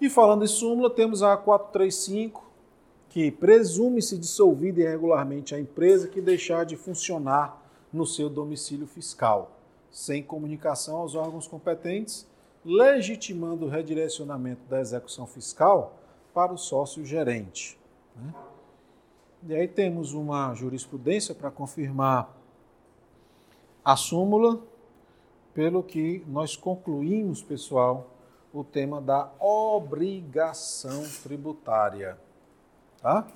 E falando em súmula, temos a 435, que presume-se dissolvida irregularmente a empresa que deixar de funcionar no seu domicílio fiscal, sem comunicação aos órgãos competentes, legitimando o redirecionamento da execução fiscal para o sócio gerente. Né? E aí temos uma jurisprudência para confirmar a súmula, pelo que nós concluímos, pessoal, o tema da obrigação tributária. Tá?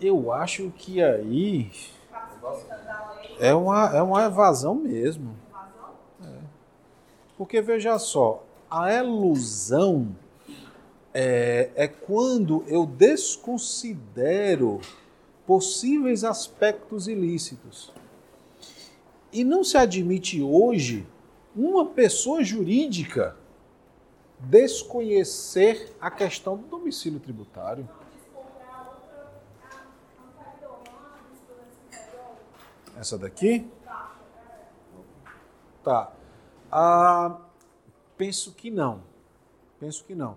Eu acho que aí Tá lei, é uma, é uma evasão mesmo. razão? Porque veja só, a elusão é, é quando eu desconsidero possíveis aspectos ilícitos. E não se admite hoje uma pessoa jurídica desconhecer a questão do domicílio tributário. Descomprar outra, a anterior, não a jurisprudência anterior. Essa daqui? Tá. Ah, penso que não. Penso que não.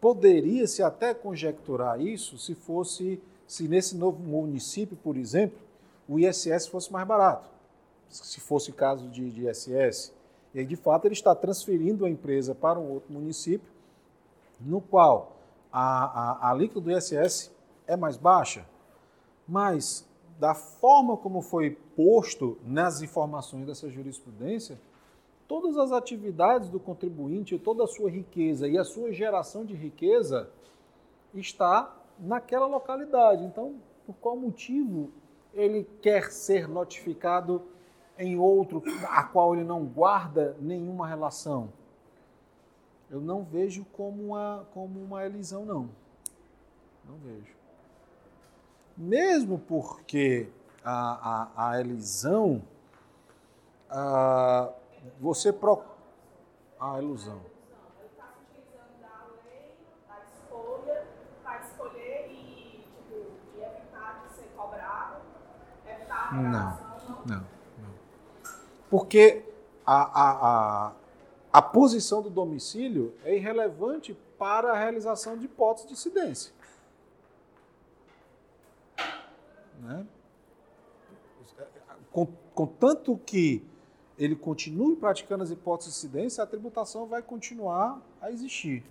Poderia-se até conjecturar isso se fosse, se nesse novo município, por exemplo, o ISS fosse mais barato. Se fosse caso de, de ISS. E aí, de fato, ele está transferindo a empresa para um outro município, no qual a, a, a alíquota do ISS é mais baixa. Mas, da forma como foi posto nas informações dessa jurisprudência, todas as atividades do contribuinte, toda a sua riqueza e a sua geração de riqueza está naquela localidade. Então, por qual motivo ele quer ser notificado em outro a qual ele não guarda nenhuma relação? Eu não vejo como uma, como uma elisão, não. Não vejo. Mesmo porque a, a, a elisão, a, você pro... A ilusão. Não, não. não. Porque a, a, a, a posição do domicílio é irrelevante para a realização de hipóteses de incidência. Né? Contanto que ele continue praticando as hipóteses de incidência, a tributação vai continuar a existir.